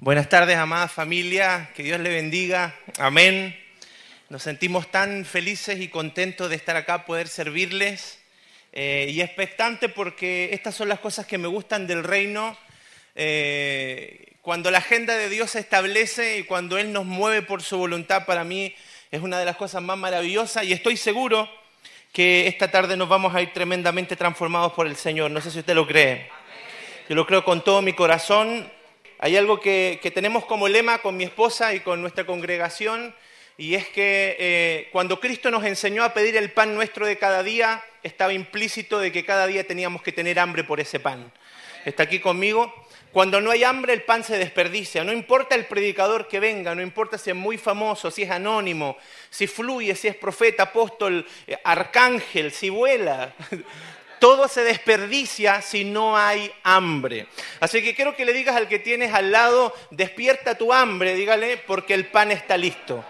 Buenas tardes, amada familia, que Dios le bendiga, amén. Nos sentimos tan felices y contentos de estar acá, poder servirles eh, y expectante porque estas son las cosas que me gustan del reino. Eh, cuando la agenda de Dios se establece y cuando Él nos mueve por su voluntad, para mí es una de las cosas más maravillosas y estoy seguro que esta tarde nos vamos a ir tremendamente transformados por el Señor. No sé si usted lo cree. Yo lo creo con todo mi corazón hay algo que, tenemos como lema con mi esposa y con nuestra congregación, y es que eh, cuando Cristo nos enseñó a pedir el pan nuestro de cada día, estaba implícito de que cada día teníamos que tener hambre por ese pan. ¿Está aquí conmigo? Cuando no hay hambre, el pan se desperdicia. No importa el predicador que venga, no importa si es muy famoso, si es anónimo, si fluye, si es profeta, apóstol, eh, arcángel, si vuela. Todo se desperdicia si no hay hambre. Así que quiero que le digas al que tienes al lado, despierta tu hambre, dígale, porque el pan está listo.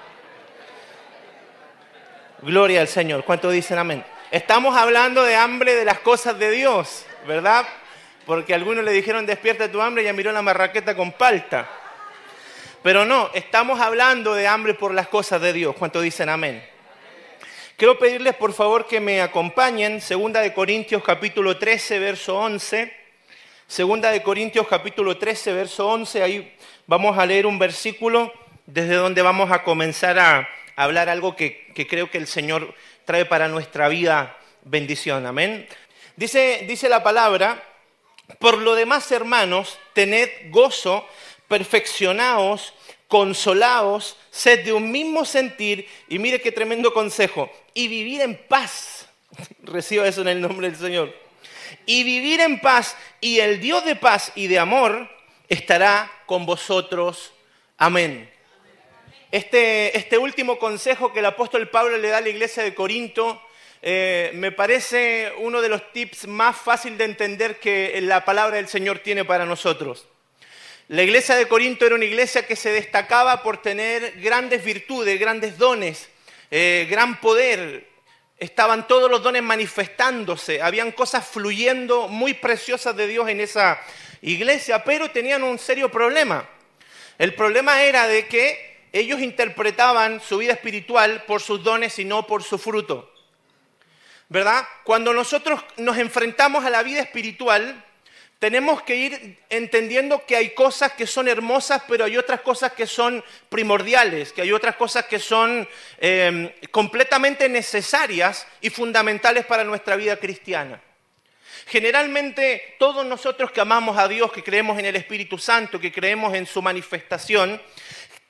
Gloria al Señor. ¿Cuánto dicen amén? Estamos hablando de hambre de las cosas de Dios, ¿verdad? Porque algunos le dijeron despierta tu hambre y ya miró la marraqueta con palta. Pero no, estamos hablando de hambre por las cosas de Dios. ¿Cuánto dicen amén? Quiero pedirles por favor que me acompañen, segunda de Corintios capítulo 13, verso 11. Segunda de Corintios capítulo 13, verso 11, ahí vamos a leer un versículo desde donde vamos a comenzar a hablar algo que, creo que el Señor trae para nuestra vida bendición. Amén. Dice, dice la palabra, por lo demás hermanos, tened gozo, perfeccionaos, consolaos, sed de un mismo sentir y mire qué tremendo consejo, y vivir en paz. Reciba eso en el nombre del Señor. Y vivir en paz y el Dios de paz y de amor estará con vosotros. Amén. Este, este último consejo que el apóstol Pablo le da a la iglesia de Corinto eh, me parece uno de los tips más fácil de entender que la palabra del Señor tiene para nosotros. La iglesia de Corinto era una iglesia que se destacaba por tener grandes virtudes, grandes dones, eh, gran poder. Estaban todos los dones manifestándose, habían cosas fluyendo muy preciosas de Dios en esa iglesia, pero tenían un serio problema. El problema era de que ellos interpretaban su vida espiritual por sus dones y no por su fruto. ¿Verdad? Cuando nosotros nos enfrentamos a la vida espiritual, tenemos que ir entendiendo que hay cosas que son hermosas, pero hay otras cosas que son primordiales, que hay otras cosas que son em, completamente necesarias y fundamentales para nuestra vida cristiana. Generalmente todos nosotros que amamos a Dios, que creemos en el Espíritu Santo, que creemos en su manifestación,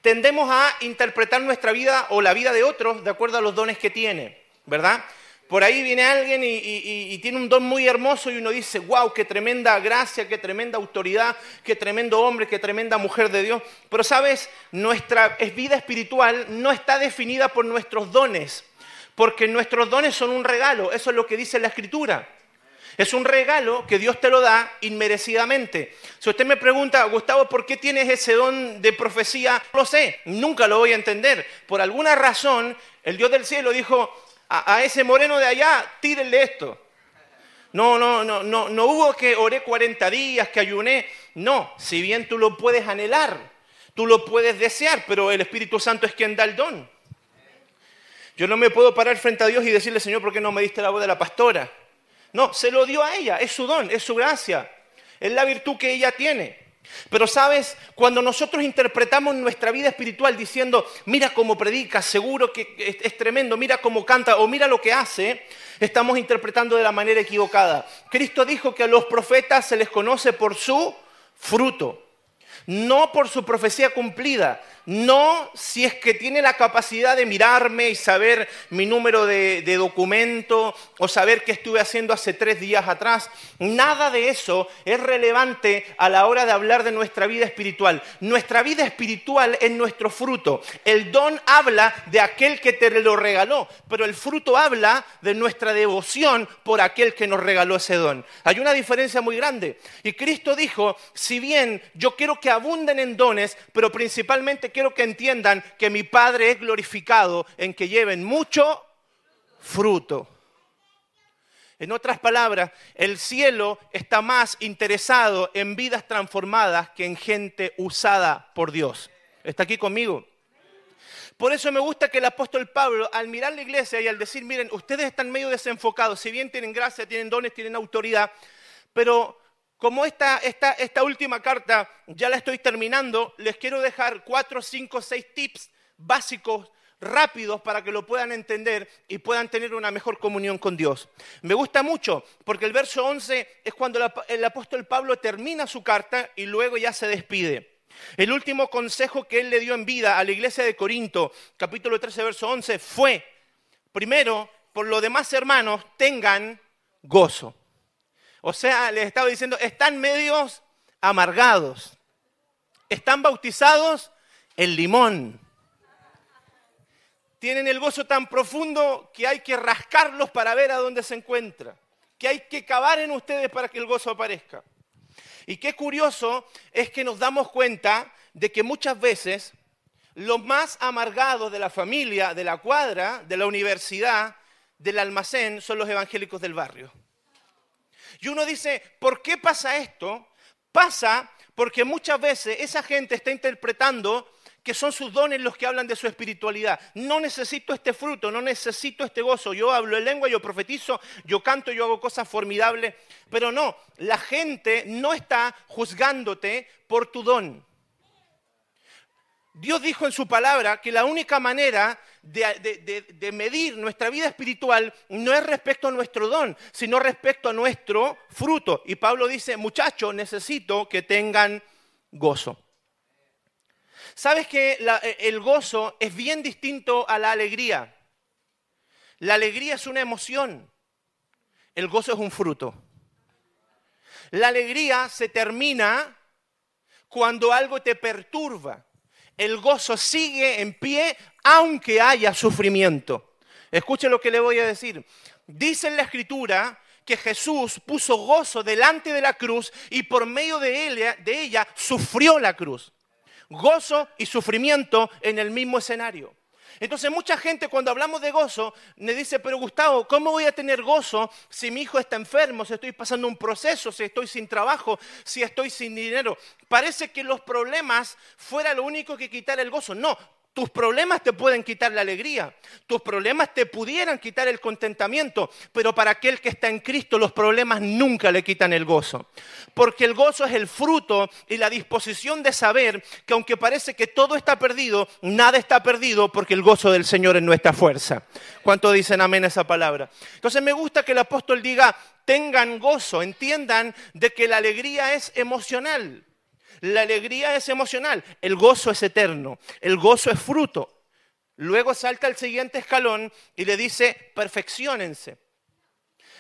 tendemos a interpretar nuestra vida o la vida de otros de acuerdo a los dones que tiene, ¿verdad? Por ahí viene alguien y, tiene un don muy hermoso y uno dice, wow, qué tremenda gracia, qué tremenda autoridad, qué tremendo hombre, qué tremenda mujer de Dios. Pero sabes, nuestra vida espiritual no está definida por nuestros dones, porque nuestros dones son un regalo, eso es lo que dice la escritura. Es un regalo que Dios te lo da inmerecidamente. Si usted me pregunta, Gustavo, ¿por qué tienes ese don de profecía? No lo sé, nunca lo voy a entender. Por alguna razón, el Dios del cielo dijo, a, ese moreno de allá, tírenle esto. No, no, no, no, no hubo que oré 40 días, que ayuné. No, si bien tú lo puedes anhelar, tú lo puedes desear, pero el Espíritu Santo es quien da el don. Yo no me puedo parar frente a Dios y decirle, Señor, ¿por qué no me diste la voz de la pastora? No, se lo dio a ella, es su don, es su gracia, es la virtud que ella tiene. Pero sabes, cuando nosotros interpretamos nuestra vida espiritual diciendo, mira cómo predica, seguro que es, tremendo, mira cómo canta o mira lo que hace, estamos interpretando de la manera equivocada. Cristo dijo que a los profetas se les conoce por su fruto, no por su profecía cumplida, no si es que tiene la capacidad de mirarme y saber mi número de, documento o saber qué estuve haciendo hace tres días atrás. Nada de eso es relevante a la hora de hablar de nuestra vida espiritual. Nuestra vida espiritual es nuestro fruto. El don habla de aquel que te lo regaló, pero el fruto habla de nuestra devoción por aquel que nos regaló ese don. Hay una diferencia muy grande. Y Cristo dijo, si bien yo quiero que abunden en dones, pero principalmente quiero que entiendan que mi Padre es glorificado en que lleven mucho fruto. En otras palabras, el cielo está más interesado en vidas transformadas que en gente usada por Dios. ¿Está aquí conmigo? Por eso me gusta que el apóstol Pablo, al mirar la iglesia y al decir, miren, ustedes están medio desenfocados, si bien tienen gracia, tienen dones, tienen autoridad, pero como esta, esta, última carta ya la estoy terminando, les quiero dejar cuatro, cinco, seis tips básicos rápidos para que lo puedan entender y puedan tener una mejor comunión con Dios. Me gusta mucho porque el verso 11 es cuando el apóstol Pablo termina su carta y luego ya se despide. El último consejo que él le dio en vida a la iglesia de Corinto, capítulo 13, verso 11, fue, primero, por lo demás hermanos, tengan gozo. O sea, les estaba diciendo, están medios amargados, están bautizados en limón tienen el gozo tan profundo que hay que rascarlos para ver a dónde se encuentra, que hay que cavar en ustedes para que el gozo aparezca. Y qué curioso es que nos damos cuenta de que muchas veces los más amargados de la familia, de la cuadra, de la universidad, del almacén, son los evangélicos del barrio. Y uno dice, ¿por qué pasa esto? Pasa porque muchas veces esa gente está interpretando que son sus dones los que hablan de su espiritualidad. No necesito este fruto, no necesito este gozo. Yo hablo en lengua, yo profetizo, yo canto, yo hago cosas formidables. Pero no, la gente no está juzgándote por tu don. Dios dijo en su palabra que la única manera de, medir nuestra vida espiritual no es respecto a nuestro don, sino respecto a nuestro fruto. Y Pablo dice, muchachos, necesito que tengan gozo. Sabes que eh, el gozo es bien distinto a la alegría. La alegría es una emoción, el gozo es un fruto. La alegría se termina cuando algo te perturba. El gozo sigue en pie aunque haya sufrimiento. Escuche lo que le voy a decir. Dice en la escritura que Jesús puso gozo delante de la cruz y por medio de de ella sufrió la cruz gozo y sufrimiento en el mismo escenario. Entonces mucha gente cuando hablamos de gozo me dice, pero Gustavo, ¿cómo voy a tener gozo si mi hijo está enfermo, si estoy pasando un proceso, si estoy sin trabajo, si estoy sin dinero? Parece que los problemas fuera lo único que quitar el gozo. No, tus problemas te pueden quitar la alegría, tus problemas te pudieran quitar el contentamiento, pero para aquel que está en Cristo los problemas nunca le quitan el gozo. Porque el gozo es el fruto y la disposición de saber que aunque parece que todo está perdido, nada está perdido porque el gozo del Señor es nuestra fuerza. ¿Cuánto dicen amén a esa palabra? Entonces me gusta que el apóstol diga, tengan gozo, entiendan de que la alegría es emocional. La alegría es emocional, el gozo es eterno, el gozo es fruto. Luego salta al siguiente escalón y le dice, perfeccionense.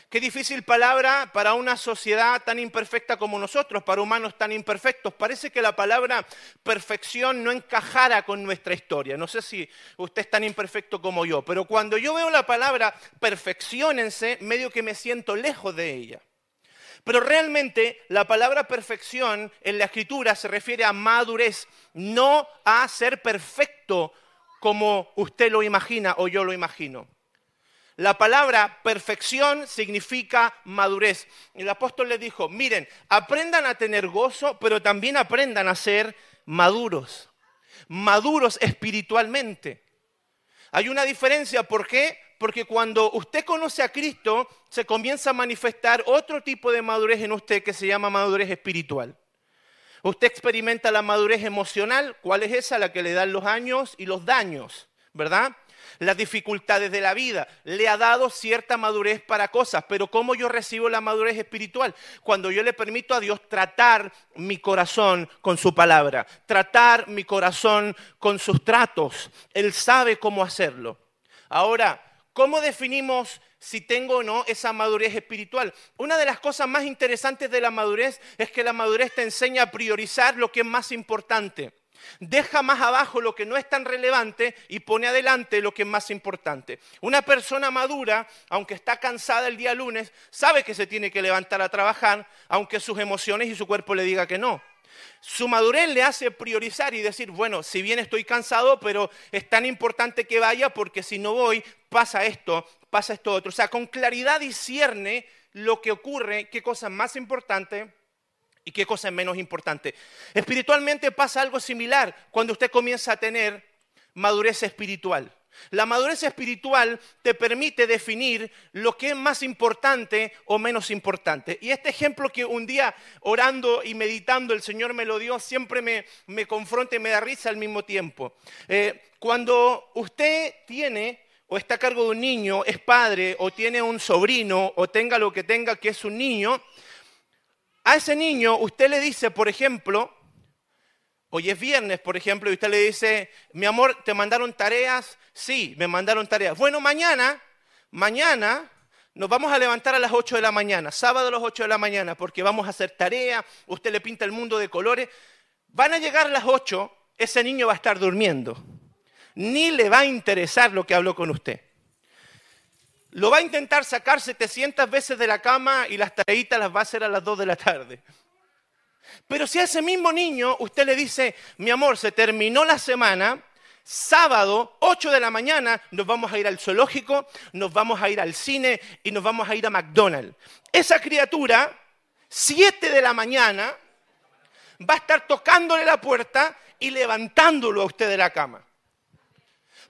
Qué difícil palabra para una sociedad tan imperfecta como nosotros, para humanos tan imperfectos. Parece que la palabra perfección no encajara con nuestra historia. No sé si usted es tan imperfecto como yo, pero cuando yo veo la palabra perfeccionense, medio que me siento lejos de ella. Pero realmente la palabra perfección en la escritura se refiere a madurez, no a ser perfecto como usted lo imagina o yo lo imagino. La palabra perfección significa madurez. El apóstol le dijo, miren, aprendan a tener gozo, pero también aprendan a ser maduros, maduros espiritualmente. Hay una diferencia, ¿por qué? Porque cuando usted conoce a Cristo, se comienza a manifestar otro tipo de madurez en usted que se llama madurez espiritual. Usted experimenta la madurez emocional, ¿cuál es esa? La que le dan los años y los daños, ¿verdad? Las dificultades de la vida. Le ha dado cierta madurez para cosas, pero ¿cómo yo recibo la madurez espiritual? Cuando yo le permito a Dios tratar mi corazón con su palabra, tratar mi corazón con sus tratos. Él sabe cómo hacerlo. Ahora, ¿Cómo definimos si tengo o no esa madurez espiritual? Una de las cosas más interesantes de la madurez es que la madurez te enseña a priorizar lo que es más importante. Deja más abajo lo que no es tan relevante y pone adelante lo que es más importante. Una persona madura, aunque está cansada el día lunes, sabe que se tiene que levantar a trabajar, aunque sus emociones y su cuerpo le diga que no. Su madurez le hace priorizar y decir, bueno, si bien estoy cansado, pero es tan importante que vaya porque si no voy, pasa esto, pasa esto otro. O sea, con claridad discierne lo que ocurre, qué cosa es más importante y qué cosa es menos importante. Espiritualmente pasa algo similar cuando usted comienza a tener madurez espiritual. La madurez espiritual te permite definir lo que es más importante o menos importante. Y este ejemplo que un día orando y meditando el Señor me lo dio, siempre me, me confronta y me da risa al mismo tiempo. Eh, cuando usted tiene o está a cargo de un niño, es padre o tiene un sobrino o tenga lo que tenga que es un niño, a ese niño usted le dice, por ejemplo, Hoy es viernes, por ejemplo, y usted le dice, mi amor, ¿te mandaron tareas? Sí, me mandaron tareas. Bueno, mañana, mañana nos vamos a levantar a las 8 de la mañana, sábado a las 8 de la mañana, porque vamos a hacer tarea, usted le pinta el mundo de colores. Van a llegar a las 8, ese niño va a estar durmiendo. Ni le va a interesar lo que habló con usted. Lo va a intentar sacar 700 veces de la cama y las tareitas las va a hacer a las 2 de la tarde. Pero si a ese mismo niño usted le dice, mi amor, se terminó la semana, sábado, 8 de la mañana, nos vamos a ir al zoológico, nos vamos a ir al cine y nos vamos a ir a McDonald's. Esa criatura, 7 de la mañana, va a estar tocándole la puerta y levantándolo a usted de la cama.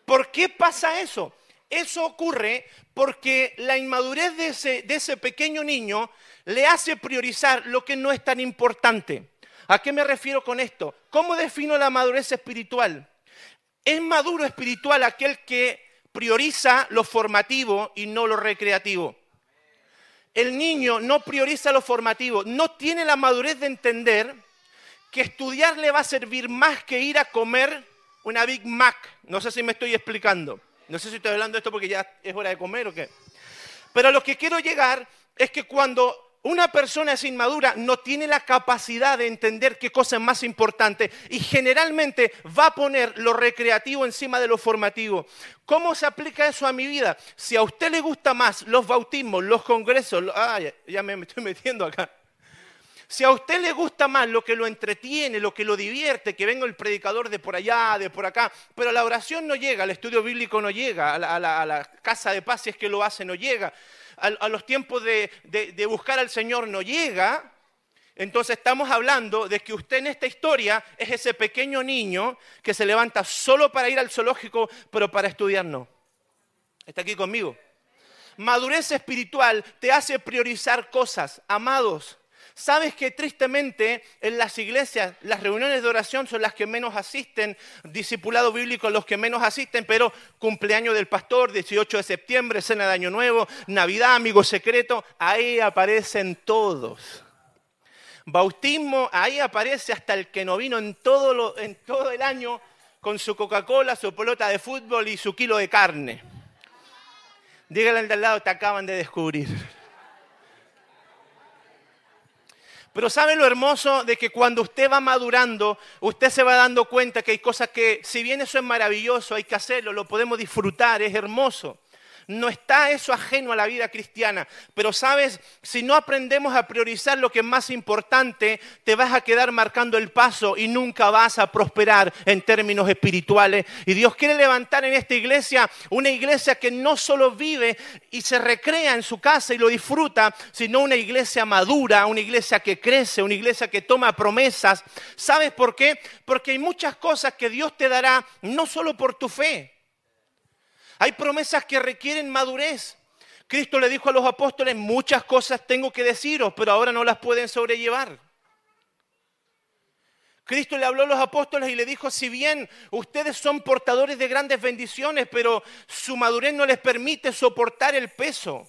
¿Por qué pasa eso? Eso ocurre porque la inmadurez de ese, pequeño niño le hace priorizar lo que no es tan importante. ¿A qué me refiero con esto? ¿Cómo defino la madurez espiritual? Es maduro espiritual aquel que prioriza lo formativo y no lo recreativo. El niño no prioriza lo formativo, no tiene la madurez de entender que estudiar le va a servir más que ir a comer una Big Mac. No sé si me estoy explicando. No sé si estoy hablando de esto porque ya es hora de comer o qué. Pero a lo que quiero llegar es que cuando una persona es inmadura no tiene la capacidad de entender qué cosa es más importante y generalmente va a poner lo recreativo encima de lo formativo. ¿Cómo se aplica eso a mi vida? Si a usted le gusta más los bautismos, los congresos, ah, ya, me estoy metiendo acá. Si a usted le gusta más lo que lo entretiene, lo que lo divierte, que venga el predicador de por allá, de por acá, pero la oración no llega, el estudio bíblico no llega, a la, casa de paz si es que lo hace no llega, a, los tiempos de buscar al Señor no llega, entonces estamos hablando de que usted en esta historia es ese pequeño niño que se levanta solo para ir al zoológico, pero para estudiar no. ¿Está aquí conmigo? Madurez espiritual te hace priorizar cosas. Amados, Sabes que tristemente en las iglesias las reuniones de oración son las que menos asisten, discipulado bíblico los que menos asisten, pero cumpleaños del pastor, 18 de septiembre, cena de Año Nuevo, Navidad, amigo secreto, ahí aparecen todos. Bautismo, ahí aparece hasta el que no vino en todo, el año con su Coca-Cola, su pelota de fútbol y su kilo de carne. Dígale al de al lado, te acaban de descubrir. Pero ¿sabe lo hermoso de que cuando usted va madurando, usted se va dando cuenta que hay cosas que, si bien eso es maravilloso, hay que hacerlo, lo podemos disfrutar, es hermoso. No está eso ajeno a la vida cristiana. Pero sabes, si no aprendemos a priorizar lo que es más importante, te vas a quedar marcando el paso y nunca vas a prosperar en términos espirituales. Y Dios quiere levantar en esta iglesia una iglesia que no solo vive y se recrea en su casa y lo disfruta, sino una iglesia madura, una iglesia que crece, una iglesia que toma promesas. ¿Sabes por qué? Porque hay muchas cosas que Dios te dará no solo por tu fe, hay promesas que requieren madurez. Cristo le dijo a los apóstoles, muchas cosas tengo que deciros, pero ahora no las pueden sobrellevar. Cristo le habló a los apóstoles y le dijo, si bien ustedes son portadores de grandes bendiciones, pero su madurez no les permite soportar el peso.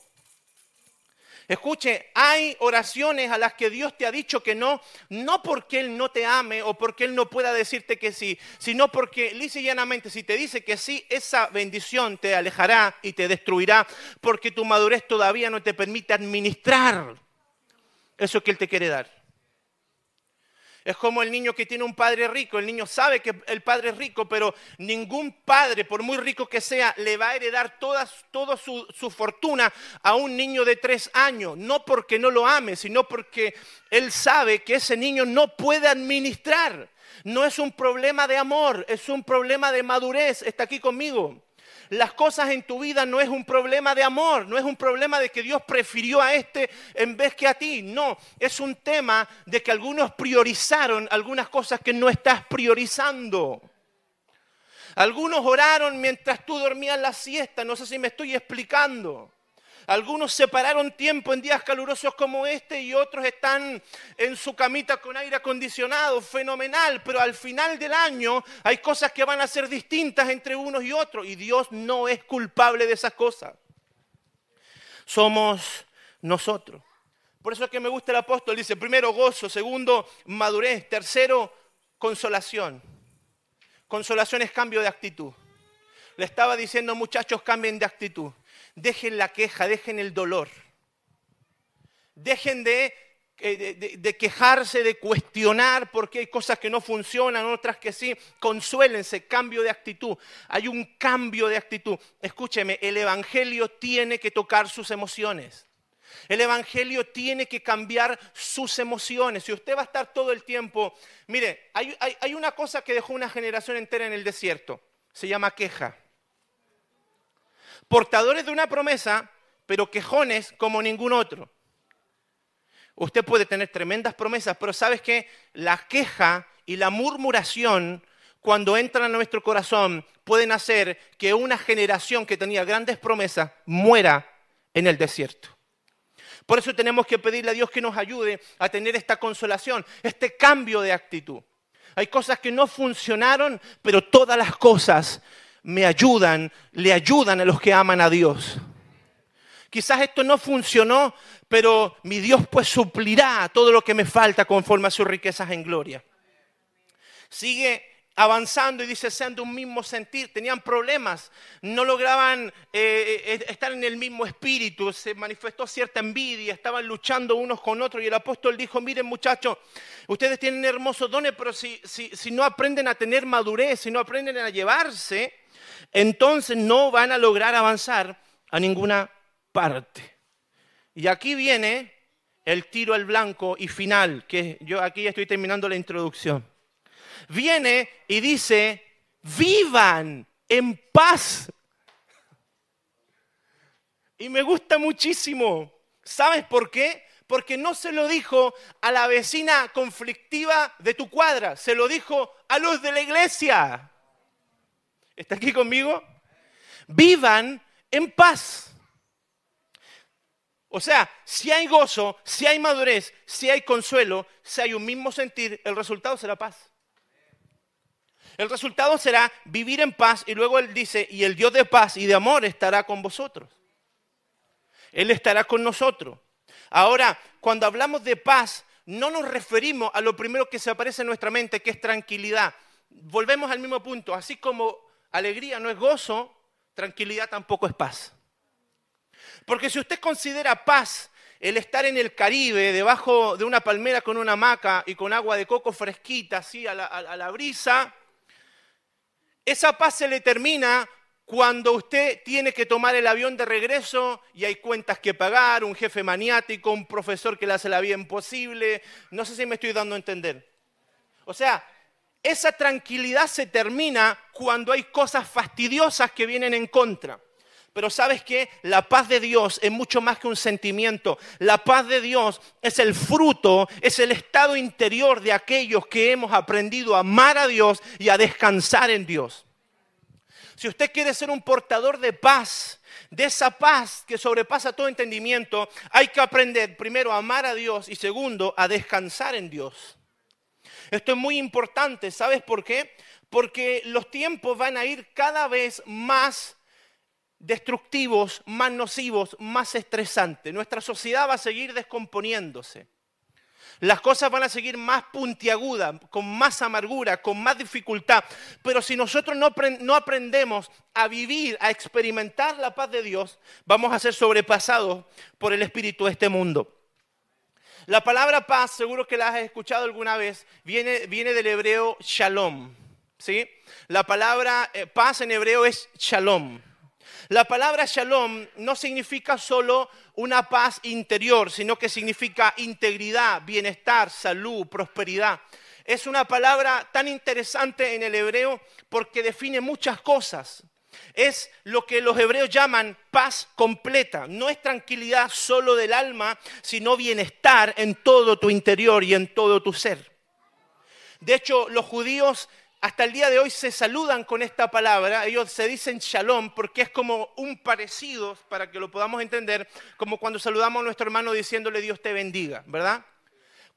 Escuche, hay oraciones a las que Dios te ha dicho que no, no porque Él no te ame o porque Él no pueda decirte que sí, sino porque lisa y llanamente si te dice que sí, esa bendición te alejará y te destruirá porque tu madurez todavía no te permite administrar eso que Él te quiere dar. Es como el niño que tiene un padre rico. El niño sabe que el padre es rico, pero ningún padre, por muy rico que sea, le va a heredar toda, su, su, fortuna a un niño de tres años. No porque no lo ame, sino porque él sabe que ese niño no puede administrar. No es un problema de amor, es un problema de madurez. Está aquí conmigo. Las cosas en tu vida no es un problema de amor, no es un problema de que Dios prefirió a este en vez que a ti. No, es un tema de que algunos priorizaron algunas cosas que no estás priorizando. Algunos oraron mientras tú dormías la siesta, no sé si me estoy explicando. Algunos separaron tiempo en días calurosos como este y otros están en su camita con aire acondicionado, fenomenal, pero al final del año hay cosas que van a ser distintas entre unos y otros y Dios no es culpable de esas cosas. Somos nosotros. Por eso es que me gusta el apóstol, dice, primero gozo, segundo madurez, tercero consolación. Consolación es cambio de actitud. Le estaba diciendo, muchachos, cambien de actitud. Dejen la queja, dejen el dolor. Dejen eh, de, de, quejarse, de cuestionar porque hay cosas que no funcionan, otras que sí. Consuélense, cambio de actitud. Hay un cambio de actitud. Escúcheme, el Evangelio tiene que tocar sus emociones. El Evangelio tiene que cambiar sus emociones. Si usted va a estar todo el tiempo, mire, hay una cosa que dejó una generación entera en el desierto. Se llama queja portadores de una promesa, pero quejones como ningún otro. Usted puede tener tremendas promesas, pero sabes que la queja y la murmuración, cuando entran a nuestro corazón, pueden hacer que una generación que tenía grandes promesas muera en el desierto. Por eso tenemos que pedirle a Dios que nos ayude a tener esta consolación, este cambio de actitud. Hay cosas que no funcionaron, pero todas las cosas me ayudan, le ayudan a los que aman a Dios. Quizás esto no funcionó, pero mi Dios pues suplirá todo lo que me falta conforme a sus riquezas en gloria. Sigue avanzando y dice, sean de un mismo sentir, tenían problemas, no lograban eh, eh, estar en el mismo espíritu, se manifestó cierta envidia, estaban luchando unos con otros y el apóstol dijo, miren muchachos, ustedes tienen hermosos dones, pero si, si no aprenden a tener madurez, si no aprenden a llevarse, entonces no van a lograr avanzar a ninguna parte. Y aquí viene el tiro al blanco y final, que yo aquí estoy terminando la introducción. Viene y dice, vivan en paz. Y me gusta muchísimo. ¿Sabes por qué? Porque no se lo dijo a la vecina conflictiva de tu cuadra, se lo dijo a los de la iglesia. ¿Está aquí conmigo? Vivan en paz. O sea, si hay gozo, si hay madurez, si hay consuelo, si hay un mismo sentir, el resultado será paz. El resultado será vivir en paz y luego Él dice, y el Dios de paz y de amor estará con vosotros. Él estará con nosotros. Ahora, cuando hablamos de paz, no nos referimos a lo primero que se aparece en nuestra mente, que es tranquilidad. Volvemos al mismo punto, así como alegría no es gozo, tranquilidad tampoco es paz. Porque si usted considera paz el estar en el Caribe, debajo de una palmera con una hamaca y con agua de coco fresquita, así a la, brisa, esa paz se le termina cuando usted tiene que tomar el avión de regreso y hay cuentas que pagar, un jefe maniático, un profesor que le hace la vida imposible. No sé si me estoy dando a entender. O sea, esa tranquilidad se termina cuando hay cosas fastidiosas que vienen en contra. Pero sabes que la paz de Dios es mucho más que un sentimiento. La paz de Dios es el fruto, es el estado interior de aquellos que hemos aprendido a amar a Dios y a descansar en Dios. Si usted quiere ser un portador de paz, de esa paz que sobrepasa todo entendimiento, hay que aprender primero a amar a Dios y segundo a descansar en Dios. Esto es muy importante, ¿sabes por qué? Porque los tiempos van a ir cada vez más destructivos, más nocivos, más estresantes. Nuestra sociedad va a seguir descomponiéndose. Las cosas van a seguir más puntiagudas, con más amargura, con más dificultad. Pero si nosotros no, no, aprendemos a vivir, a experimentar la paz de Dios, vamos a ser sobrepasados por el espíritu de este mundo. La palabra paz, seguro que la has escuchado alguna vez, viene, del hebreo shalom. ¿sí? La palabra eh, paz en hebreo es shalom. La palabra shalom no significa solo una paz interior, sino que significa integridad, bienestar, salud, prosperidad. Es una palabra tan interesante en el hebreo porque define muchas cosas. Es lo que los hebreos llaman paz completa. No es tranquilidad solo del alma, sino bienestar en todo tu interior y en todo tu ser. De hecho, los judíos hasta el día de hoy se saludan con esta palabra. Ellos se dicen shalom porque es como un parecido, para que lo podamos entender, como cuando saludamos a nuestro hermano diciéndole Dios te bendiga, ¿verdad?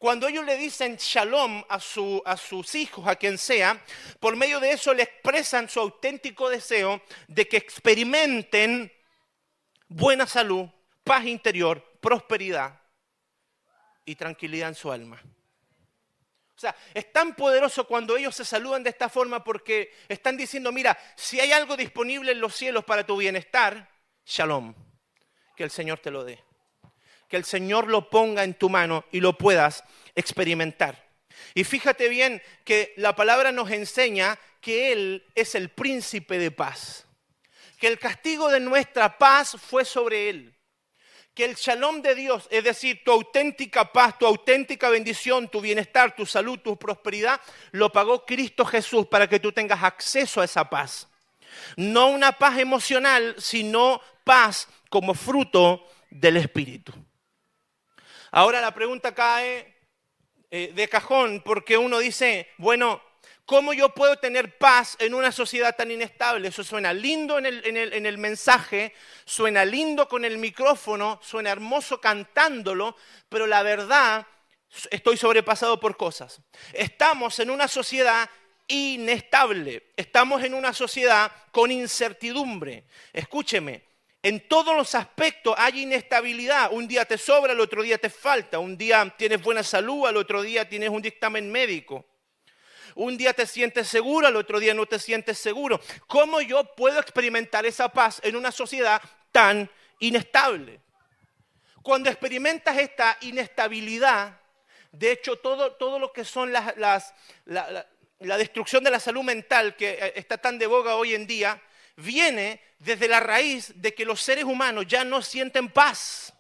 Cuando ellos le dicen shalom a, sus hijos, a quien sea, por medio de eso le expresan su auténtico deseo de que experimenten buena salud, paz interior, prosperidad y tranquilidad en su alma. O sea, es tan poderoso cuando ellos se saludan de esta forma porque están diciendo, mira, si hay algo disponible en los cielos para tu bienestar, shalom, que el Señor te lo dé que el Señor lo ponga en tu mano y lo puedas experimentar. Y fíjate bien que la palabra nos enseña que Él es el príncipe de paz, que el castigo de nuestra paz fue sobre Él, que el shalom de Dios, es decir, tu auténtica paz, tu auténtica bendición, tu bienestar, tu salud, tu prosperidad, lo pagó Cristo Jesús para que tú tengas acceso a esa paz. No una paz emocional, sino paz como fruto del Espíritu. Ahora la pregunta cae eh, de cajón porque uno dice, bueno, ¿cómo yo puedo tener paz en una sociedad tan inestable? Eso suena lindo en el, en el mensaje, suena lindo con el micrófono, suena hermoso cantándolo, pero la verdad estoy sobrepasado por cosas. Estamos en una sociedad inestable, estamos en una sociedad con incertidumbre. Escúcheme, en todos los aspectos hay inestabilidad. Un día te sobra, el otro día te falta. Un día tienes buena salud, al otro día tienes un dictamen médico. Un día te sientes seguro, al otro día no te sientes seguro. ¿Cómo yo puedo experimentar esa paz en una sociedad tan inestable? Cuando experimentas esta inestabilidad, de hecho, todo, todo lo que son las, la, la destrucción de la salud mental que eh, está tan de boga hoy en día, viene desde la raíz de que los seres humanos ya no sienten paz,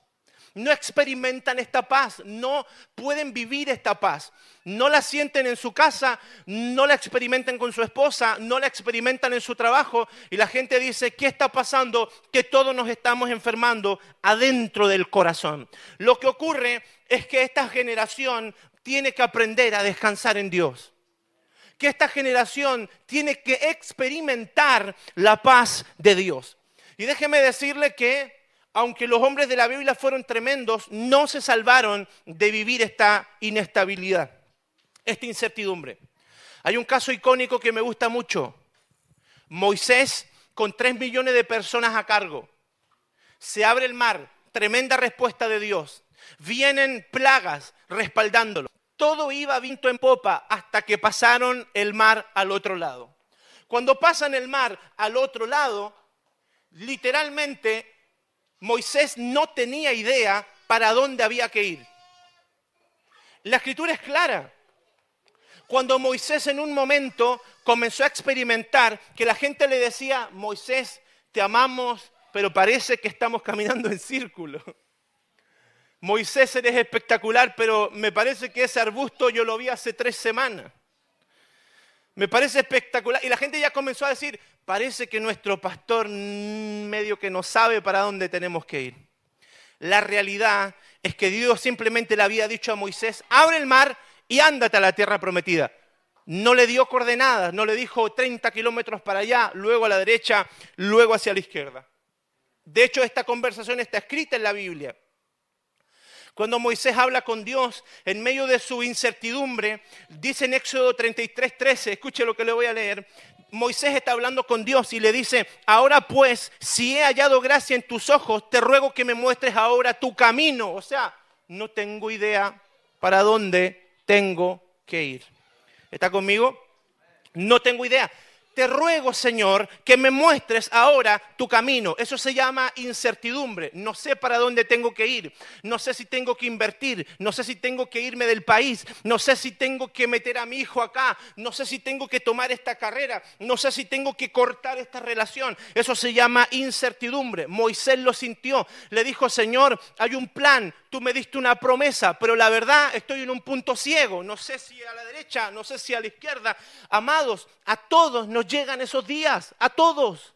no experimentan esta paz, no pueden vivir esta paz. No la sienten en su casa, no la experimentan con su esposa, no la experimentan en su trabajo y la gente dice, ¿qué está pasando? Que todos nos estamos enfermando adentro del corazón. Lo que ocurre es que esta generación tiene que aprender a descansar en Dios que esta generación tiene que experimentar la paz de Dios. Y déjeme decirle que, aunque los hombres de la Biblia fueron tremendos, no se salvaron de vivir esta inestabilidad, esta incertidumbre. Hay un caso icónico que me gusta mucho. Moisés con tres millones de personas a cargo. Se abre el mar, tremenda respuesta de Dios. Vienen plagas respaldándolo todo iba viento en popa hasta que pasaron el mar al otro lado. Cuando pasan el mar al otro lado, literalmente Moisés no tenía idea para dónde había que ir. La escritura es clara. Cuando Moisés en un momento comenzó a experimentar que la gente le decía, Moisés, te amamos, pero parece que estamos caminando en círculo. Moisés eres espectacular, pero me parece que ese arbusto yo lo vi hace tres semanas. Me parece espectacular. Y la gente ya comenzó a decir, parece que nuestro pastor medio que no sabe para dónde tenemos que ir. La realidad es que Dios simplemente le había dicho a Moisés, abre el mar y ándate a la tierra prometida. No le dio coordenadas, no le dijo 30 kilómetros para allá, luego a la derecha, luego hacia la izquierda. De hecho, esta conversación está escrita en la Biblia. Cuando Moisés habla con Dios en medio de su incertidumbre, dice en Éxodo 33, 13, escuche lo que le voy a leer. Moisés está hablando con Dios y le dice, ahora pues, si he hallado gracia en tus ojos, te ruego que me muestres ahora tu camino. O sea, no tengo idea para dónde tengo que ir. ¿Está conmigo? No tengo idea. Te ruego, Señor, que me muestres ahora tu camino. Eso se llama incertidumbre. No sé para dónde tengo que ir. No sé si tengo que invertir. No sé si tengo que irme del país. No sé si tengo que meter a mi hijo acá. No sé si tengo que tomar esta carrera. No sé si tengo que cortar esta relación. Eso se llama incertidumbre. Moisés lo sintió. Le dijo, Señor, hay un plan. Tú me diste una promesa, pero la verdad estoy en un punto ciego. No sé si a la derecha, no sé si a la izquierda. Amados, a todos nos llegan esos días, a todos.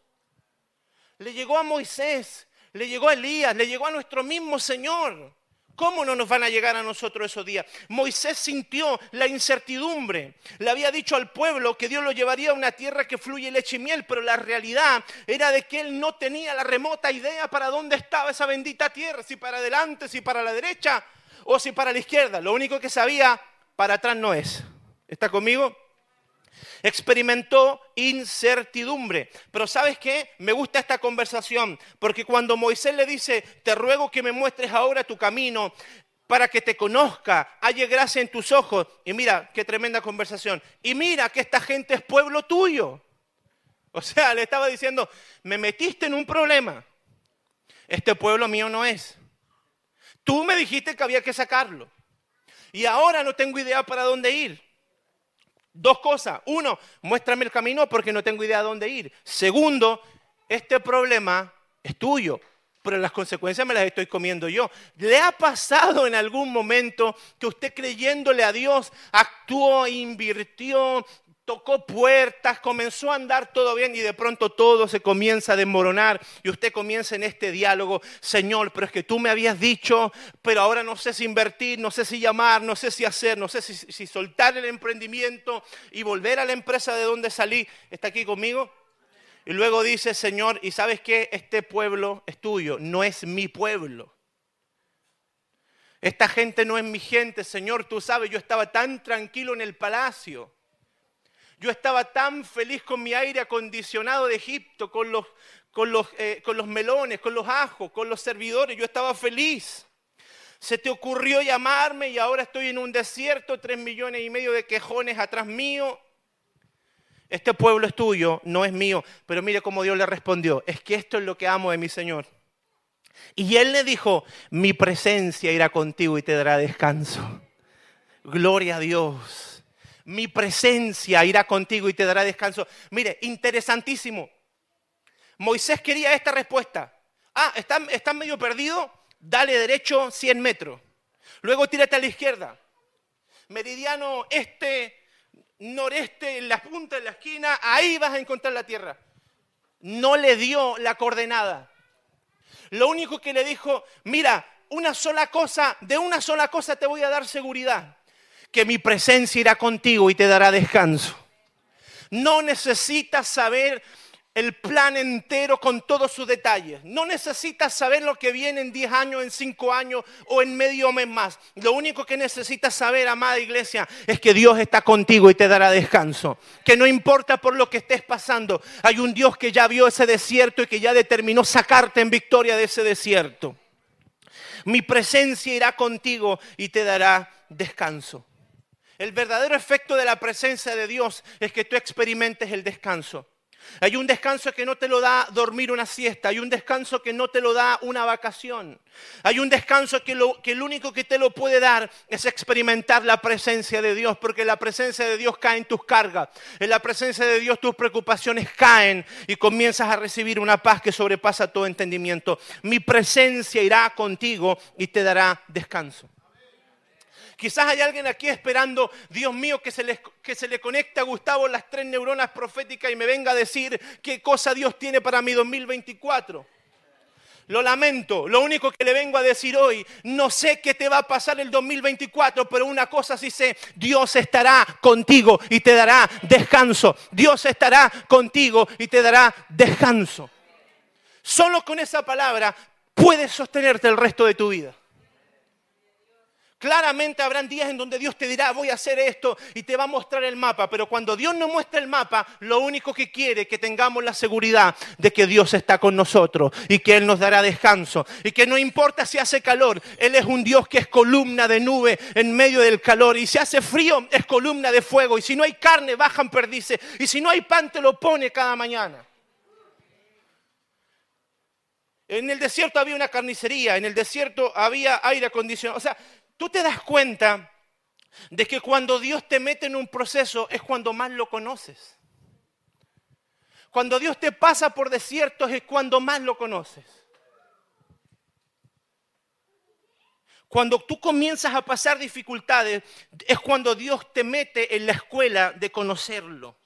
Le llegó a Moisés, le llegó a Elías, le llegó a nuestro mismo Señor. ¿Cómo no nos van a llegar a nosotros esos días? Moisés sintió la incertidumbre. Le había dicho al pueblo que Dios lo llevaría a una tierra que fluye leche y miel, pero la realidad era de que él no tenía la remota idea para dónde estaba esa bendita tierra, si para adelante, si para la derecha o si para la izquierda. Lo único que sabía, para atrás no es. ¿Está conmigo? Experimentó incertidumbre. Pero ¿sabes qué? Me gusta esta conversación, porque cuando Moisés le dice, te ruego que me muestres ahora tu camino, para que te conozca, haya gracia en tus ojos. Y mira, qué tremenda conversación. Y mira que esta gente es pueblo tuyo. O sea, le estaba diciendo, me metiste en un problema. Este pueblo mío no es. Tú me dijiste que había que sacarlo. Y ahora no tengo idea para dónde ir. Dos cosas. Uno, muéstrame el camino porque no tengo idea de dónde ir. Segundo, este problema es tuyo, pero las consecuencias me las estoy comiendo yo. ¿Le ha pasado en algún momento que usted creyéndole a Dios actuó, invirtió, tocó puertas, comenzó a andar todo bien y de pronto todo se comienza a desmoronar y usted comienza en este diálogo, Señor, pero es que tú me habías dicho, pero ahora no sé si invertir, no sé si llamar, no sé si hacer, no sé si, soltar el emprendimiento y volver a la empresa de donde salí. ¿Está aquí conmigo? Y luego dice, Señor, ¿y sabes qué? Este pueblo es tuyo, no es mi pueblo. Esta gente no es mi gente, Señor, tú sabes, yo estaba tan tranquilo en el palacio. Yo estaba tan feliz con mi aire acondicionado de Egipto, eh, con los melones, con los ajos, con los servidores. Yo estaba feliz. Se te ocurrió llamarme y ahora estoy en un desierto, tres millones y medio de quejones atrás mío. Este pueblo es tuyo, no es mío. Pero mire cómo Dios le respondió. Es que esto es lo que amo de mi Señor. Y él le dijo, mi presencia irá contigo y te dará descanso. Gloria a Dios mi presencia irá contigo y te dará descanso. Mire, interesantísimo. Moisés quería esta respuesta. Ah, ¿estás medio perdido? Dale derecho 100 metros. Luego tírate a la izquierda. Meridiano este, noreste, en la punta de la esquina, ahí vas a encontrar la tierra. No le dio la coordenada. Lo único que le dijo, mira, una sola cosa, de una sola cosa te voy a dar seguridad que mi presencia irá contigo y te dará descanso. No necesitas saber el plan entero con todos sus detalles. No necesitas saber lo que viene en 10 años, en 5 años o en medio mes más. Lo único que necesitas saber, amada iglesia, es que Dios está contigo y te dará descanso. Que no importa por lo que estés pasando, hay un Dios que ya vio ese desierto y que ya determinó sacarte en victoria de ese desierto. Mi presencia irá contigo y te dará descanso. El verdadero efecto de la presencia de Dios es que tú experimentes el descanso. Hay un descanso que no te lo da dormir una siesta, hay un descanso que no te lo da una vacación, hay un descanso que lo, que único que te lo puede dar es experimentar la presencia de Dios, porque la presencia de Dios cae en tus cargas, en la presencia de Dios tus preocupaciones caen y comienzas a recibir una paz que sobrepasa todo entendimiento. Mi presencia irá contigo y te dará descanso. Quizás hay alguien aquí esperando, Dios mío, que se, le, que se le conecte a Gustavo las tres neuronas proféticas y me venga a decir qué cosa Dios tiene para mi 2024. Lo lamento, lo único que le vengo a decir hoy, no sé qué te va a pasar el 2024, pero una cosa sí sé, Dios estará contigo y te dará descanso. Dios estará contigo y te dará descanso. Solo con esa palabra puedes sostenerte el resto de tu vida. Claramente habrán días en donde Dios te dirá, voy a hacer esto y te va a mostrar el mapa. Pero cuando Dios nos muestra el mapa, lo único que quiere es que tengamos la seguridad de que Dios está con nosotros y que Él nos dará descanso. Y que no importa si hace calor, Él es un Dios que es columna de nube en medio del calor. Y si hace frío, es columna de fuego. Y si no hay carne, bajan perdices. Y si no hay pan, te lo pone cada mañana. En el desierto había una carnicería, en el desierto había aire acondicionado. O sea, tú te das cuenta de que cuando Dios te mete en un proceso es cuando más lo conoces. Cuando Dios te pasa por desiertos es cuando más lo conoces. Cuando tú comienzas a pasar dificultades es cuando Dios te mete en la escuela de conocerlo.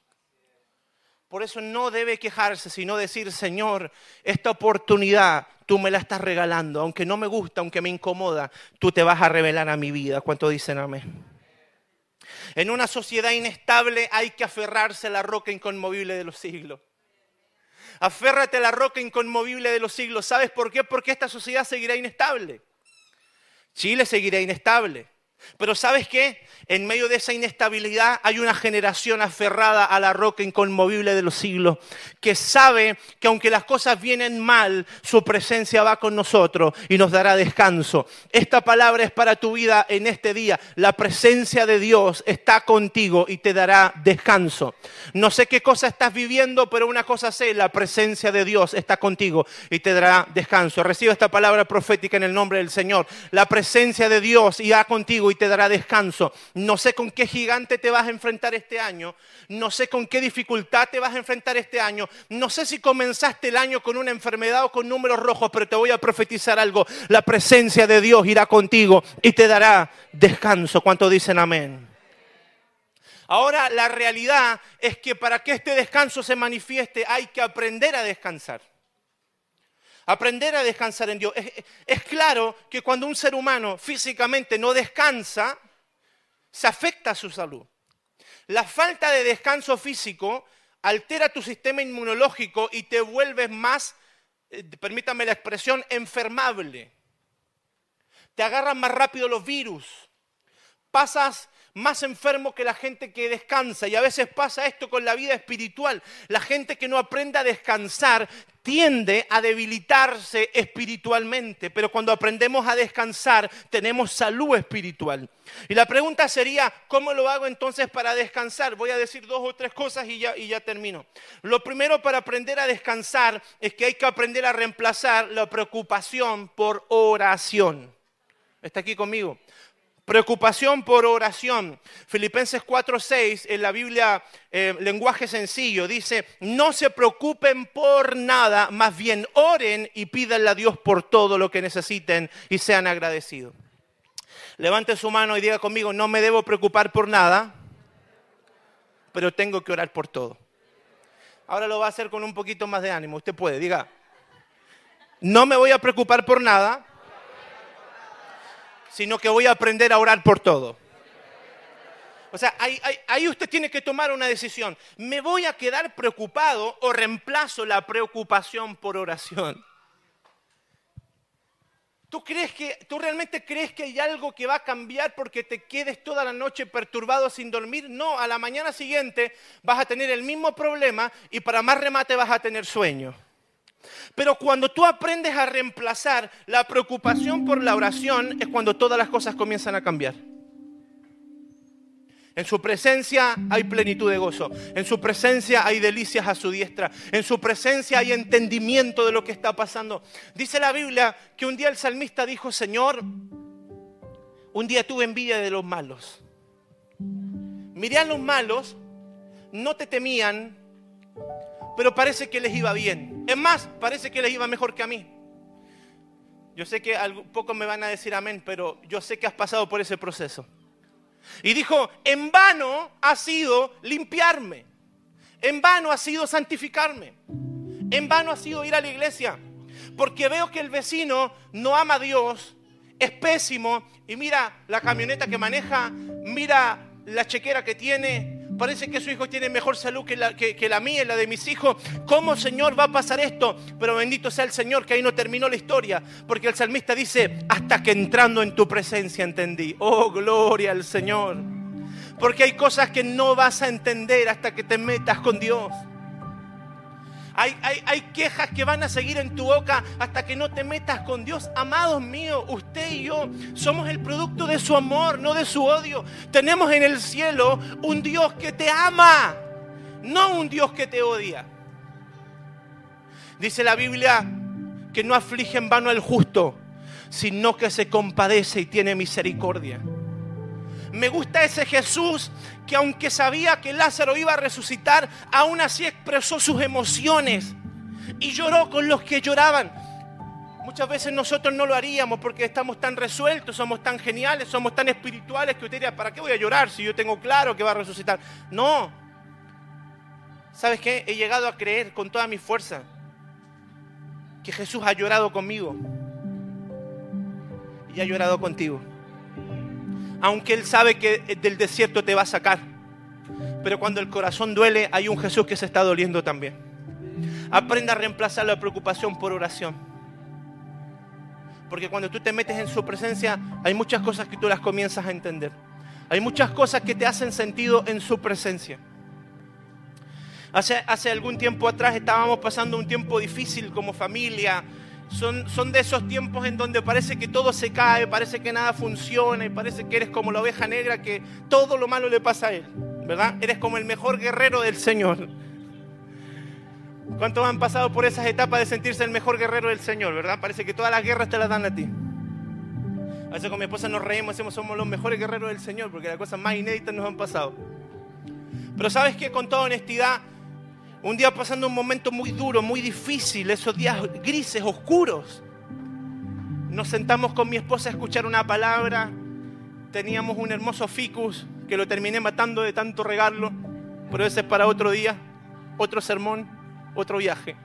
Por eso no debe quejarse, sino decir, Señor, esta oportunidad tú me la estás regalando, aunque no me gusta, aunque me incomoda, tú te vas a revelar a mi vida. ¿Cuánto dicen amén? En una sociedad inestable hay que aferrarse a la roca inconmovible de los siglos. Aférrate a la roca inconmovible de los siglos. ¿Sabes por qué? Porque esta sociedad seguirá inestable. Chile seguirá inestable. Pero ¿sabes qué? En medio de esa inestabilidad hay una generación aferrada a la roca inconmovible de los siglos, que sabe que aunque las cosas vienen mal, su presencia va con nosotros y nos dará descanso. Esta palabra es para tu vida en este día. La presencia de Dios está contigo y te dará descanso. No sé qué cosa estás viviendo, pero una cosa sé, la presencia de Dios está contigo y te dará descanso. Recibe esta palabra profética en el nombre del Señor. La presencia de Dios irá contigo y te dará descanso. No sé con qué gigante te vas a enfrentar este año, no sé con qué dificultad te vas a enfrentar este año, no sé si comenzaste el año con una enfermedad o con números rojos, pero te voy a profetizar algo. La presencia de Dios irá contigo y te dará descanso. ¿Cuánto dicen amén? Ahora la realidad es que para que este descanso se manifieste hay que aprender a descansar. Aprender a descansar en Dios. Es, claro que cuando un ser humano físicamente no descansa, se afecta a su salud. La falta de descanso físico altera tu sistema inmunológico y te vuelves más, eh, permítame la expresión, enfermable. Te agarran más rápido los virus. Pasas más enfermo que la gente que descansa. Y a veces pasa esto con la vida espiritual. La gente que no aprende a descansar tiende a debilitarse espiritualmente, pero cuando aprendemos a descansar tenemos salud espiritual. Y la pregunta sería, ¿cómo lo hago entonces para descansar? Voy a decir dos o tres cosas y ya, y ya termino. Lo primero para aprender a descansar es que hay que aprender a reemplazar la preocupación por oración. ¿Está aquí conmigo? Preocupación por oración. Filipenses 4:6 en la Biblia, eh, lenguaje sencillo, dice, no se preocupen por nada, más bien oren y pídanle a Dios por todo lo que necesiten y sean agradecidos. Levante su mano y diga conmigo, no me debo preocupar por nada, pero tengo que orar por todo. Ahora lo va a hacer con un poquito más de ánimo. Usted puede, diga, no me voy a preocupar por nada, sino que voy a aprender a orar por todo. O sea, ahí, usted tiene que tomar una decisión. ¿Me voy a quedar preocupado o reemplazo la preocupación por oración? ¿Tú, crees que, ¿Tú realmente crees que hay algo que va a cambiar porque te quedes toda la noche perturbado sin dormir? No, a la mañana siguiente vas a tener el mismo problema y para más remate vas a tener sueño. Pero cuando tú aprendes a reemplazar la preocupación por la oración es cuando todas las cosas comienzan a cambiar. En su presencia hay plenitud de gozo. En su presencia hay delicias a su diestra. En su presencia hay entendimiento de lo que está pasando. Dice la Biblia que un día el salmista dijo, Señor, un día tuve envidia de los malos. Miré a los malos, no te temían, pero parece que les iba bien. Es más, parece que les iba mejor que a mí. Yo sé que pocos me van a decir amén, pero yo sé que has pasado por ese proceso. Y dijo, en vano ha sido limpiarme, en vano ha sido santificarme, en vano ha sido ir a la iglesia, porque veo que el vecino no ama a Dios, es pésimo, y mira la camioneta que maneja, mira la chequera que tiene, Parece que su hijo tiene mejor salud que la, que, que la mía y la de mis hijos. ¿Cómo, Señor, va a pasar esto? Pero bendito sea el Señor, que ahí no terminó la historia. Porque el salmista dice, hasta que entrando en tu presencia entendí. Oh, gloria al Señor. Porque hay cosas que no vas a entender hasta que te metas con Dios. Hay, hay, quejas que van a seguir en tu boca hasta que no te metas con Dios. Amados míos, usted y yo somos el producto de su amor, no de su odio. Tenemos en el cielo un Dios que te ama, no un Dios que te odia. Dice la Biblia que no aflige en vano al justo, sino que se compadece y tiene misericordia. Me gusta ese Jesús que aunque sabía que Lázaro iba a resucitar, aún así expresó sus emociones y lloró con los que lloraban. Muchas veces nosotros no lo haríamos porque estamos tan resueltos, somos tan geniales, somos tan espirituales que usted diría, ¿para qué voy a llorar si yo tengo claro que va a resucitar? No. ¿Sabes qué? He llegado a creer con toda mi fuerza que Jesús ha llorado conmigo y ha llorado contigo aunque Él sabe que del desierto te va a sacar. Pero cuando el corazón duele, hay un Jesús que se está doliendo también. Aprenda a reemplazar la preocupación por oración. Porque cuando tú te metes en su presencia, hay muchas cosas que tú las comienzas a entender. Hay muchas cosas que te hacen sentido en su presencia. Hace, hace algún tiempo atrás estábamos pasando un tiempo difícil como familia, son, de esos tiempos en donde parece que todo se cae, parece que nada funciona y parece que eres como la oveja negra que todo lo malo le pasa a él, ¿verdad? Eres como el mejor guerrero del Señor. ¿Cuántos han pasado por esas etapas de sentirse el mejor guerrero del Señor, verdad? Parece que todas las guerras te las dan a ti. A veces con mi esposa nos reímos, decimos somos los mejores guerreros del Señor porque las cosas más inéditas nos han pasado. Pero sabes que con toda honestidad, un día pasando un momento muy duro, muy difícil, esos días grises, oscuros. Nos sentamos con mi esposa a escuchar una palabra. Teníamos un hermoso ficus que lo terminé matando de tanto regarlo, pero ese es para otro día, otro sermón, otro viaje.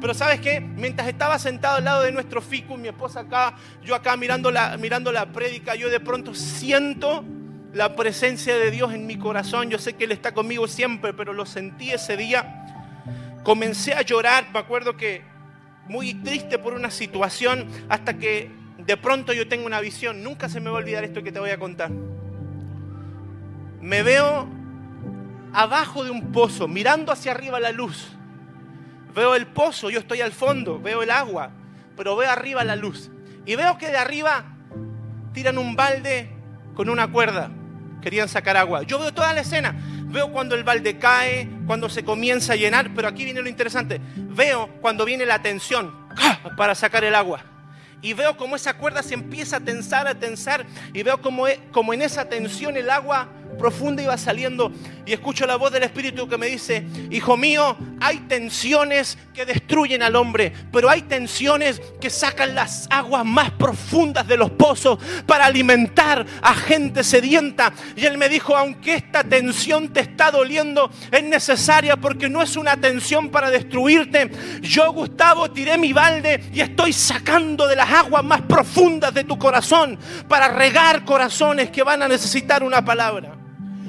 Pero sabes qué, mientras estaba sentado al lado de nuestro ficus, mi esposa acá, yo acá mirando la, mirando la prédica, yo de pronto siento la presencia de Dios en mi corazón. Yo sé que Él está conmigo siempre, pero lo sentí ese día Comencé a llorar, me acuerdo que muy triste por una situación, hasta que de pronto yo tengo una visión. Nunca se me va a olvidar esto que te voy a contar. Me veo abajo de un pozo, mirando hacia arriba la luz. Veo el pozo, yo estoy al fondo, veo el agua, pero veo arriba la luz. Y veo que de arriba tiran un balde con una cuerda. Querían sacar agua. Yo veo toda la escena. Veo cuando el balde cae, cuando se comienza a llenar, pero aquí viene lo interesante. Veo cuando viene la tensión para sacar el agua. Y veo como esa cuerda se empieza a tensar, a tensar. Y veo como, e, como en esa tensión el agua profunda iba saliendo y escucho la voz del Espíritu que me dice, hijo mío, hay tensiones que destruyen al hombre, pero hay tensiones que sacan las aguas más profundas de los pozos para alimentar a gente sedienta. Y él me dijo, aunque esta tensión te está doliendo, es necesaria porque no es una tensión para destruirte. Yo, Gustavo, tiré mi balde y estoy sacando de las aguas más profundas de tu corazón para regar corazones que van a necesitar una palabra.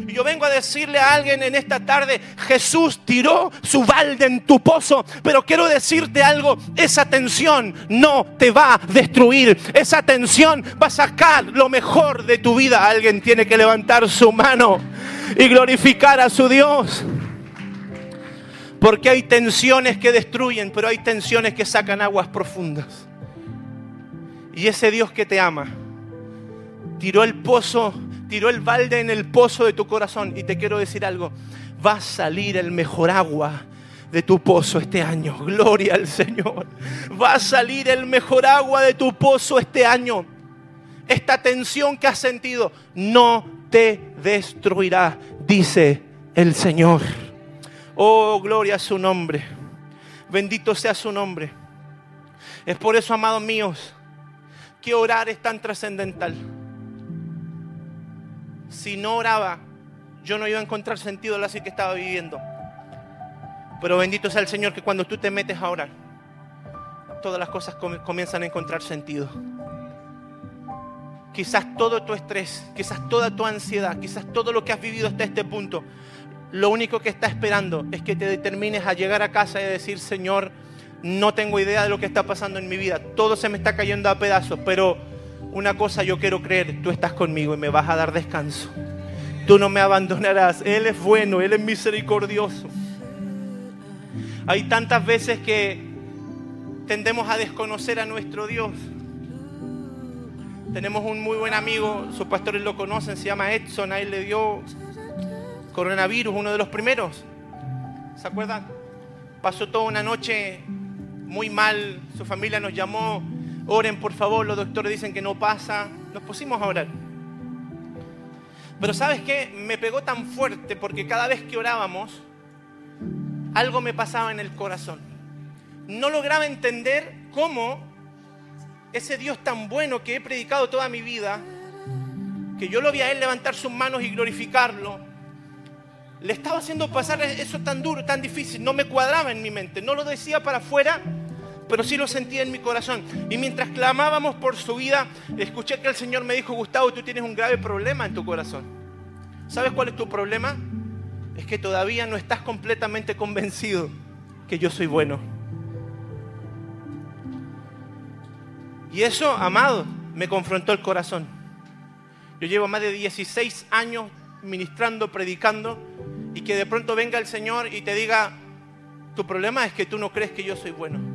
Y yo vengo a decirle a alguien en esta tarde, Jesús tiró su balde en tu pozo, pero quiero decirte algo, esa tensión no te va a destruir, esa tensión va a sacar lo mejor de tu vida. Alguien tiene que levantar su mano y glorificar a su Dios. Porque hay tensiones que destruyen, pero hay tensiones que sacan aguas profundas. Y ese Dios que te ama tiró el pozo tiró el balde en el pozo de tu corazón. Y te quiero decir algo, va a salir el mejor agua de tu pozo este año. Gloria al Señor. Va a salir el mejor agua de tu pozo este año. Esta tensión que has sentido no te destruirá, dice el Señor. Oh, gloria a su nombre. Bendito sea su nombre. Es por eso, amados míos, que orar es tan trascendental si no oraba, yo no iba a encontrar sentido en la que estaba viviendo. Pero bendito sea el Señor que cuando tú te metes a orar, todas las cosas comienzan a encontrar sentido. Quizás todo tu estrés, quizás toda tu ansiedad, quizás todo lo que has vivido hasta este punto, lo único que está esperando es que te determines a llegar a casa y decir, Señor, no tengo idea de lo que está pasando en mi vida, todo se me está cayendo a pedazos, pero una cosa yo quiero creer, tú estás conmigo y me vas a dar descanso. Tú no me abandonarás, Él es bueno, Él es misericordioso. Hay tantas veces que tendemos a desconocer a nuestro Dios. Tenemos un muy buen amigo, sus pastores lo conocen, se llama Edson, a él le dio coronavirus, uno de los primeros. ¿Se acuerdan? Pasó toda una noche muy mal, su familia nos llamó, oren por favor, los doctores dicen que no pasa, nos pusimos a orar. Pero sabes qué, me pegó tan fuerte porque cada vez que orábamos, algo me pasaba en el corazón. No lograba entender cómo ese Dios tan bueno que he predicado toda mi vida, que yo lo vi a Él levantar sus manos y glorificarlo, le estaba haciendo pasar eso tan duro, tan difícil. No me cuadraba en mi mente, no lo decía para afuera, pero sí lo sentía en mi corazón. Y mientras clamábamos por su vida, escuché que el Señor me dijo, Gustavo, tú tienes un grave problema en tu corazón. ¿Sabes cuál es tu problema? Es que todavía no estás completamente convencido que yo soy bueno. Y eso, amado, me confrontó el corazón. Yo llevo más de 16 años ministrando, predicando, y que de pronto venga el Señor y te diga, tu problema es que tú no crees que yo soy bueno.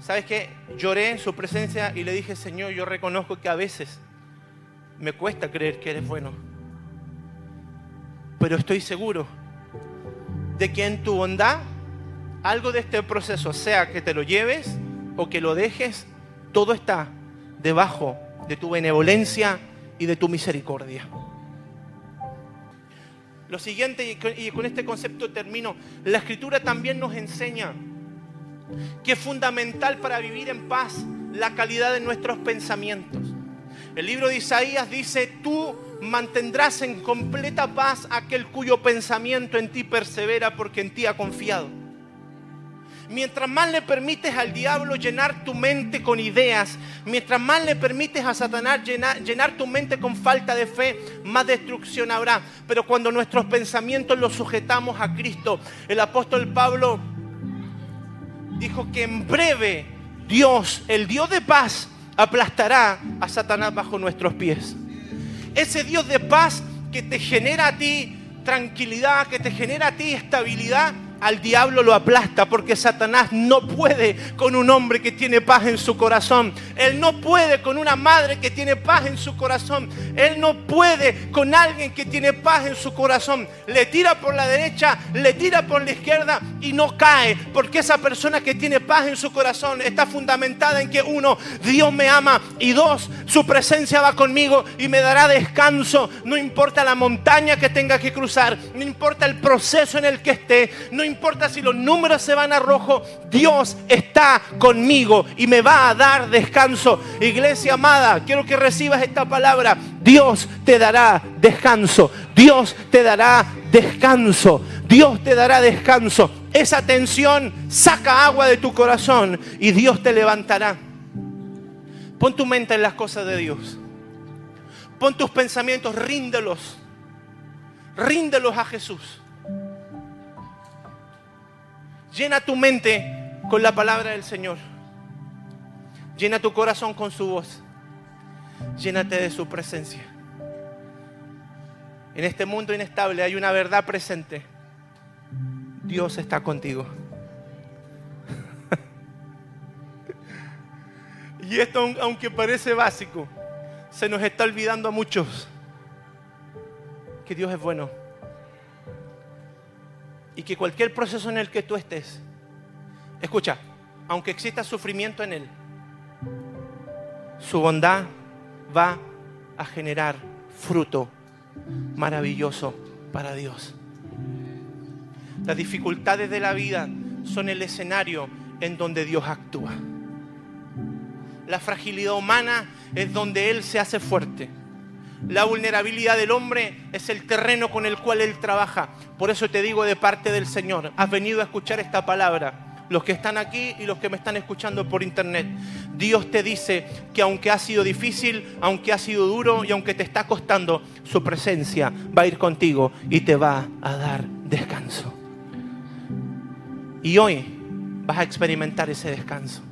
¿Sabes qué? Lloré en su presencia y le dije, Señor, yo reconozco que a veces me cuesta creer que eres bueno. Pero estoy seguro de que en tu bondad, algo de este proceso, sea que te lo lleves o que lo dejes, todo está debajo de tu benevolencia y de tu misericordia. Lo siguiente, y con este concepto termino, la escritura también nos enseña que es fundamental para vivir en paz la calidad de nuestros pensamientos. El libro de Isaías dice, tú mantendrás en completa paz aquel cuyo pensamiento en ti persevera porque en ti ha confiado. Mientras más le permites al diablo llenar tu mente con ideas, mientras más le permites a Satanás llenar, llenar, tu mente con falta de fe, más destrucción habrá. Pero cuando nuestros pensamientos los sujetamos a Cristo, el apóstol Pablo dijo que en breve Dios, el Dios de paz, aplastará a Satanás bajo nuestros pies. Ese Dios de paz que te genera a ti tranquilidad, que te genera a ti estabilidad, al diablo lo aplasta porque Satanás no puede con un hombre que tiene paz en su corazón. Él no puede con una madre que tiene paz en su corazón. Él no puede con alguien que tiene paz en su corazón. Le tira por la derecha, le tira por la izquierda y no cae porque esa persona que tiene paz en su corazón está fundamentada en que uno, Dios me ama y dos, su presencia va conmigo y me dará descanso. No importa la montaña que tenga que cruzar, no importa el proceso en el que esté, no importa si los números se van a rojo, Dios está conmigo y me va a dar descanso. Iglesia amada, quiero que recibas esta palabra. Dios te dará descanso. Dios te dará descanso. Dios te dará descanso. Esa tensión saca agua de tu corazón y Dios te levantará. Pon tu mente en las cosas de Dios. Pon tus pensamientos, ríndelos. Ríndelos a Jesús. Llena tu mente con la palabra del Señor. Llena tu corazón con su voz. Llénate de su presencia. En este mundo inestable hay una verdad presente. Dios está contigo. y esto, aunque parece básico, se nos está olvidando a muchos que Dios es bueno y que cualquier proceso en el que tú estés, escucha, aunque exista sufrimiento en él, su bondad va a generar fruto maravilloso para Dios. Las dificultades de la vida son el escenario en donde Dios actúa. La fragilidad humana es donde Él se hace fuerte. La vulnerabilidad del hombre es el terreno con el cual Él trabaja. Por eso te digo de parte del Señor, has venido a escuchar esta palabra los que están aquí y los que me están escuchando por internet. Dios te dice que aunque ha sido difícil, aunque ha sido duro y aunque te está costando, su presencia va a ir contigo y te va a dar descanso. Y hoy vas a experimentar ese descanso.